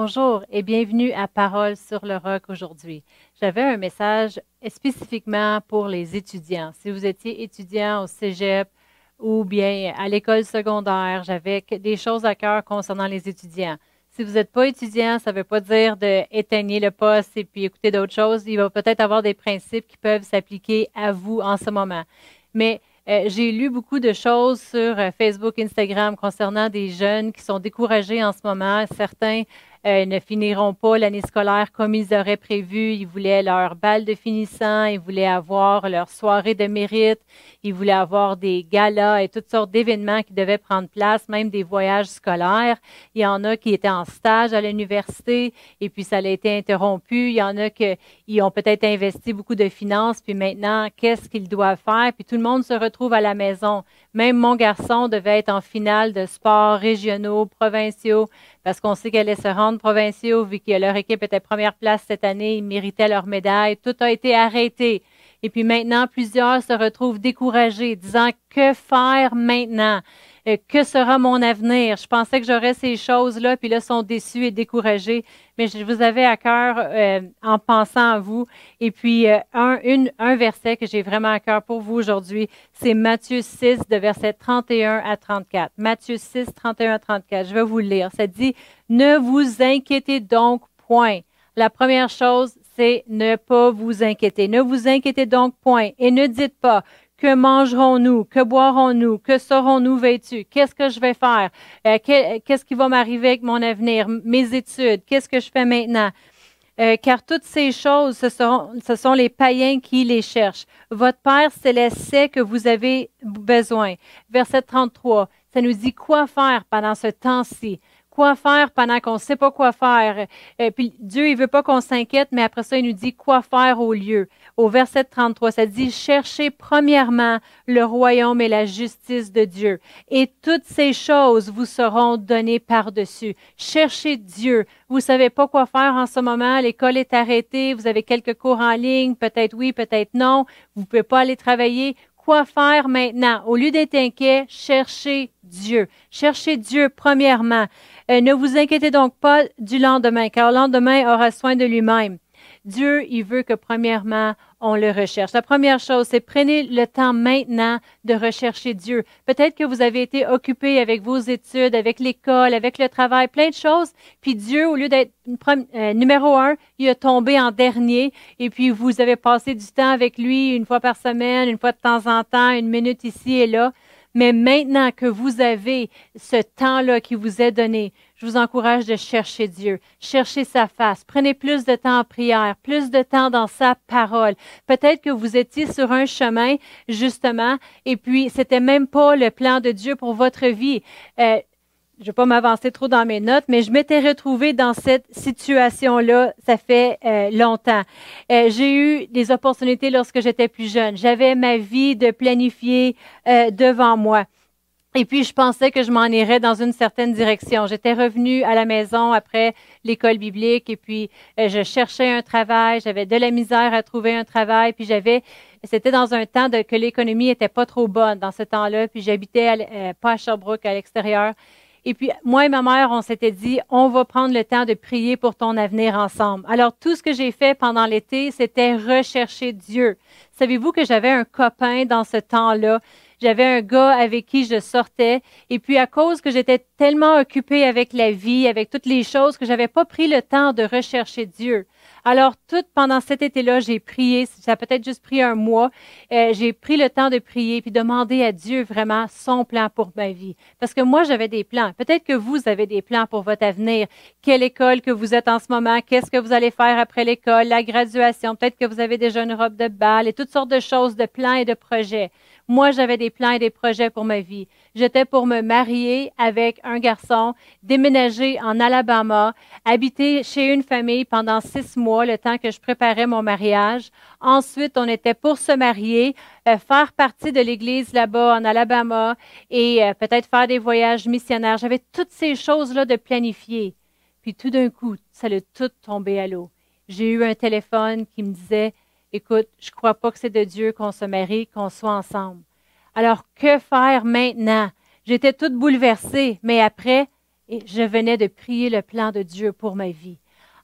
Bonjour et bienvenue à Parole sur le roc aujourd'hui. J'avais un message spécifiquement pour les étudiants. Si vous étiez étudiant au cégep ou bien à l'école secondaire, j'avais des choses à cœur concernant les étudiants. Si vous n'êtes pas étudiant, ça ne veut pas dire d'éteigner le poste et puis écouter d'autres choses. Il va peut-être avoir des principes qui peuvent s'appliquer à vous en ce moment. Mais euh, j'ai lu beaucoup de choses sur euh, Facebook, Instagram concernant des jeunes qui sont découragés en ce moment. Certains euh, ne finiront pas l'année scolaire comme ils auraient prévu. Ils voulaient leur balle de finissant, ils voulaient avoir leur soirée de mérite, ils voulaient avoir des galas et toutes sortes d'événements qui devaient prendre place, même des voyages scolaires. Il y en a qui étaient en stage à l'université et puis ça a été interrompu. Il y en a qui ont peut-être investi beaucoup de finances, puis maintenant, qu'est-ce qu'ils doivent faire? Puis tout le monde se retrouve à la maison. Même mon garçon devait être en finale de sports régionaux, provinciaux, parce qu'on sait qu'elle allait se rendre provinciaux, vu que leur équipe était première place cette année, ils méritaient leur médaille. Tout a été arrêté. Et puis maintenant, plusieurs se retrouvent découragés, disant que faire maintenant? Euh, que sera mon avenir? Je pensais que j'aurais ces choses-là, puis là, sont déçus et découragés. Mais je vous avais à cœur euh, en pensant à vous. Et puis, euh, un, une, un verset que j'ai vraiment à cœur pour vous aujourd'hui, c'est Matthieu 6, de verset 31 à 34. Matthieu 6, 31 à 34. Je vais vous le lire. Ça dit, ne vous inquiétez donc point. La première chose, c'est ne pas vous inquiéter. Ne vous inquiétez donc point et ne dites pas que mangerons-nous, que boirons-nous, que serons-nous vêtus, qu'est-ce que je vais faire, euh, qu'est-ce qui va m'arriver avec mon avenir, mes études, qu'est-ce que je fais maintenant? Euh, car toutes ces choses, ce sont, les païens qui les cherchent. Votre Père céleste sait que vous avez besoin. Verset 33, ça nous dit quoi faire pendant ce temps-ci? Quoi faire pendant qu'on ne sait pas quoi faire. Euh, puis Dieu, il veut pas qu'on s'inquiète, mais après ça, il nous dit quoi faire au lieu. Au verset 33, ça dit, cherchez premièrement le royaume et la justice de Dieu. Et toutes ces choses vous seront données par-dessus. Cherchez Dieu. Vous savez pas quoi faire en ce moment. L'école est arrêtée. Vous avez quelques cours en ligne. Peut-être oui, peut-être non. Vous pouvez pas aller travailler quoi faire maintenant. Au lieu d'être inquiet, cherchez Dieu. Cherchez Dieu premièrement. Euh, ne vous inquiétez donc pas du lendemain, car le lendemain aura soin de lui-même. Dieu, il veut que premièrement, on le recherche. La première chose, c'est prenez le temps maintenant de rechercher Dieu. Peut-être que vous avez été occupé avec vos études, avec l'école, avec le travail, plein de choses. Puis Dieu, au lieu d'être euh, numéro un, il a tombé en dernier. Et puis vous avez passé du temps avec lui une fois par semaine, une fois de temps en temps, une minute ici et là. Mais maintenant que vous avez ce temps-là qui vous est donné, je vous encourage de chercher Dieu, chercher sa face. Prenez plus de temps en prière, plus de temps dans sa parole. Peut-être que vous étiez sur un chemin, justement, et puis c'était même pas le plan de Dieu pour votre vie. Euh, je ne vais pas m'avancer trop dans mes notes, mais je m'étais retrouvée dans cette situation-là, ça fait euh, longtemps. Euh, j'ai eu des opportunités lorsque j'étais plus jeune. J'avais ma vie de planifier euh, devant moi. Et puis, je pensais que je m'en irais dans une certaine direction. J'étais revenue à la maison après l'école biblique et puis je cherchais un travail. J'avais de la misère à trouver un travail. Puis j'avais, c'était dans un temps de, que l'économie était pas trop bonne dans ce temps-là. Puis j'habitais pas à Sherbrooke, à l'extérieur. Et puis, moi et ma mère, on s'était dit, on va prendre le temps de prier pour ton avenir ensemble. Alors, tout ce que j'ai fait pendant l'été, c'était rechercher Dieu. Savez-vous que j'avais un copain dans ce temps-là? J'avais un gars avec qui je sortais. Et puis, à cause que j'étais tellement occupée avec la vie, avec toutes les choses, que j'avais pas pris le temps de rechercher Dieu. Alors, tout pendant cet été-là, j'ai prié. Ça a peut-être juste pris un mois. Euh, j'ai pris le temps de prier puis demander à Dieu vraiment son plan pour ma vie. Parce que moi, j'avais des plans. Peut-être que vous avez des plans pour votre avenir. Quelle école que vous êtes en ce moment? Qu'est-ce que vous allez faire après l'école? La graduation? Peut-être que vous avez déjà une robe de bal et toutes sortes de choses, de plans et de projets. Moi, j'avais des plans et des projets pour ma vie. J'étais pour me marier avec un garçon, déménager en Alabama, habiter chez une famille pendant six mois, le temps que je préparais mon mariage. Ensuite, on était pour se marier, euh, faire partie de l'église là-bas en Alabama et euh, peut-être faire des voyages missionnaires. J'avais toutes ces choses-là de planifier. Puis tout d'un coup, ça a tout tombé à l'eau. J'ai eu un téléphone qui me disait, écoute, je crois pas que c'est de Dieu qu'on se marie, qu'on soit ensemble. Alors, que faire maintenant? J'étais toute bouleversée, mais après, je venais de prier le plan de Dieu pour ma vie.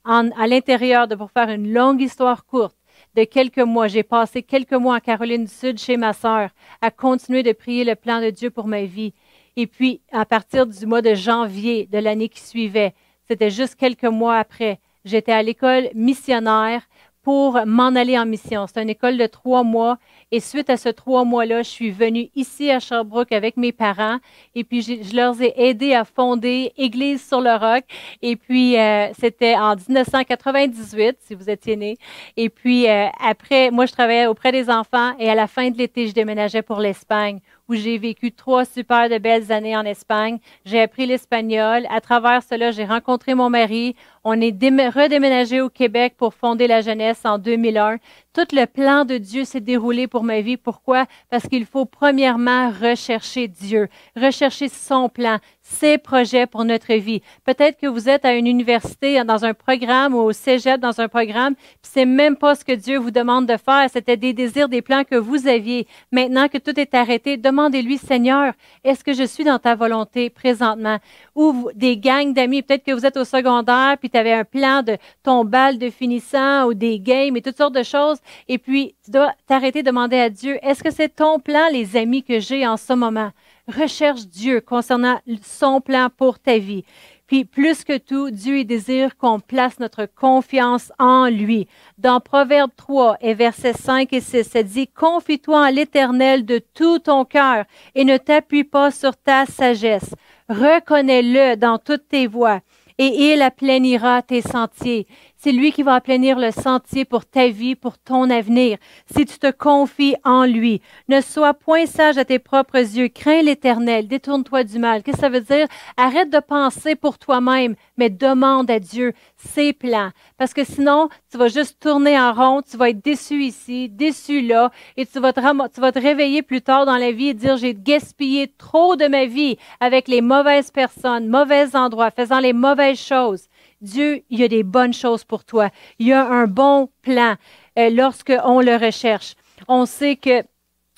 à l'intérieur, de pour faire une longue histoire courte, de quelques mois, j'ai passé quelques mois en Caroline du Sud chez ma sœur à continuer de prier le plan de Dieu pour ma vie. Et puis, à partir du mois de janvier de l'année qui suivait, c'était juste quelques mois après, j'étais à l'école missionnaire pour m'en aller en mission. C'est une école de trois mois. Et suite à ce trois mois-là, je suis venue ici à Sherbrooke avec mes parents. Et puis, je, leur ai aidé à fonder Église sur le Roc. Et puis, euh, c'était en 1998, si vous étiez né. Et puis, euh, après, moi, je travaillais auprès des enfants. Et à la fin de l'été, je déménageais pour l'Espagne où j'ai vécu trois super de belles années en Espagne. J'ai appris l'espagnol. À travers cela, j'ai rencontré mon mari. On est redéménagé au Québec pour fonder la jeunesse en 2001. Tout le plan de Dieu s'est déroulé pour ma vie. Pourquoi? Parce qu'il faut premièrement rechercher Dieu, rechercher son plan, ses projets pour notre vie. Peut-être que vous êtes à une université, dans un programme ou au cégep dans un programme, puis c'est même pas ce que Dieu vous demande de faire. C'était des désirs, des plans que vous aviez. Maintenant que tout est arrêté, demandez-lui, Seigneur, est-ce que je suis dans ta volonté présentement? Ou des gangs d'amis, peut-être que vous êtes au secondaire, puis tu avais un plan de ton bal de finissant ou des games et toutes sortes de choses. Et puis, tu dois t'arrêter de demander à Dieu, est-ce que c'est ton plan, les amis que j'ai en ce moment? Recherche Dieu concernant son plan pour ta vie. Puis plus que tout, Dieu désire qu'on place notre confiance en lui. Dans Proverbe 3 et versets 5 et 6, ça dit, Confie-toi en l'Éternel de tout ton cœur et ne t'appuie pas sur ta sagesse. Reconnais-le dans toutes tes voies et il aplanira tes sentiers. C'est lui qui va aplanir le sentier pour ta vie, pour ton avenir, si tu te confies en lui. Ne sois point sage à tes propres yeux. Crains l'éternel. Détourne-toi du mal. Qu'est-ce que ça veut dire? Arrête de penser pour toi-même, mais demande à Dieu ses plans. Parce que sinon, tu vas juste tourner en rond, tu vas être déçu ici, déçu là, et tu vas te, tu vas te réveiller plus tard dans la vie et dire, j'ai gaspillé trop de ma vie avec les mauvaises personnes, mauvais endroits, faisant les mauvaises choses. Dieu, il y a des bonnes choses pour toi. Il y a un bon plan euh, lorsqu'on le recherche. On sait que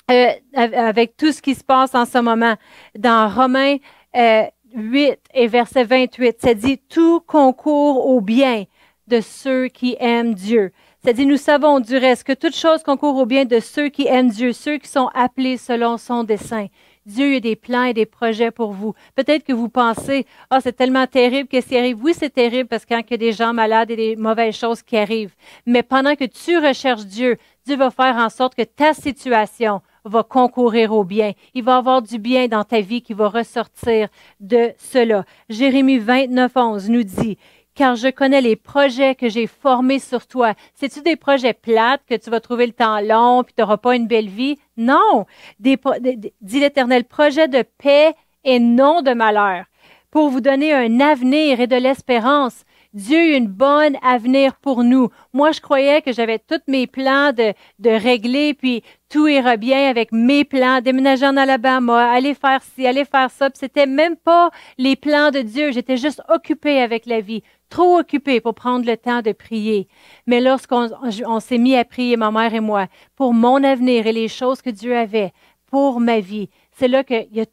euh, avec tout ce qui se passe en ce moment, dans Romains 8 euh, et verset 28, ça dit tout concourt au bien de ceux qui aiment Dieu. Ça dit, nous savons du reste que toute chose concourt au bien de ceux qui aiment Dieu, ceux qui sont appelés selon son dessein. Dieu a des plans et des projets pour vous. Peut-être que vous pensez, ah, oh, c'est tellement terrible qu'est-ce qui arrive. Oui, c'est terrible parce qu'il y a des gens malades et des mauvaises choses qui arrivent. Mais pendant que tu recherches Dieu, Dieu va faire en sorte que ta situation va concourir au bien. Il va avoir du bien dans ta vie qui va ressortir de cela. Jérémie 29, 11 nous dit, car je connais les projets que j'ai formés sur toi. C'est-tu des projets plates que tu vas trouver le temps long puis tu n'auras pas une belle vie? Non. Dit l'Éternel, projets de paix et non de malheur pour vous donner un avenir et de l'espérance. Dieu a une bonne avenir pour nous. Moi, je croyais que j'avais tous mes plans de, régler, puis tout ira bien avec mes plans, déménager en Alabama, aller faire ci, aller faire ça. Puis c'était même pas les plans de Dieu. J'étais juste occupée avec la vie trop occupée pour prendre le temps de prier. Mais lorsqu'on on, s'est mis à prier, ma mère et moi, pour mon avenir et les choses que Dieu avait pour ma vie, c'est là qu'il y a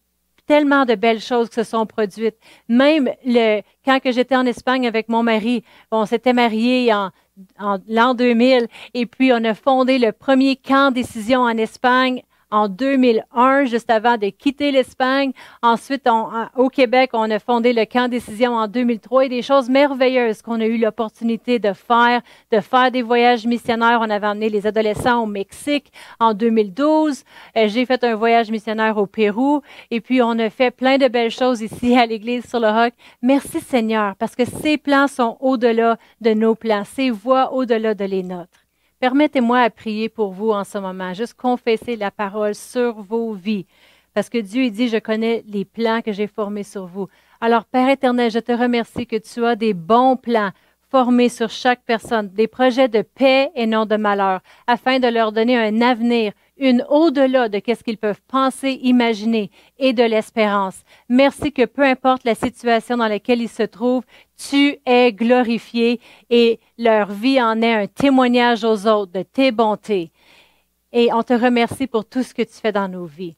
tellement de belles choses qui se sont produites. Même le, quand que j'étais en Espagne avec mon mari, on s'était mariés en, en l'an 2000 et puis on a fondé le premier camp décision en Espagne en 2001, juste avant de quitter l'Espagne. Ensuite, au Québec, on a fondé le camp décision en 2003 et des choses merveilleuses qu'on a eu l'opportunité de faire, de faire des voyages missionnaires. On avait emmené les adolescents au Mexique en 2012. Euh, j'ai fait un voyage missionnaire au Pérou et puis on a fait plein de belles choses ici à l'Église sur le Roc. Merci Seigneur parce que ces plans sont au-delà de nos plans, ces voies au-delà de les nôtres. Permettez-moi à prier pour vous en ce moment, juste confesser la parole sur vos vies. Parce que Dieu dit, je connais les plans que j'ai formés sur vous. Alors, Père éternel, je te remercie que tu as des bons plans formés sur chaque personne, des projets de paix et non de malheur, afin de leur donner un avenir, une au-delà de ce qu'ils peuvent penser, imaginer et de l'espérance. Merci que peu importe la situation dans laquelle ils se trouvent, tu es glorifié et leur vie en est un témoignage aux autres de tes bontés. Et on te remercie pour tout ce que tu fais dans nos vies.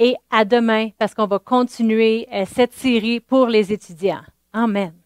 et à demain parce qu'on va continuer euh, cette série pour les étudiants. Amen.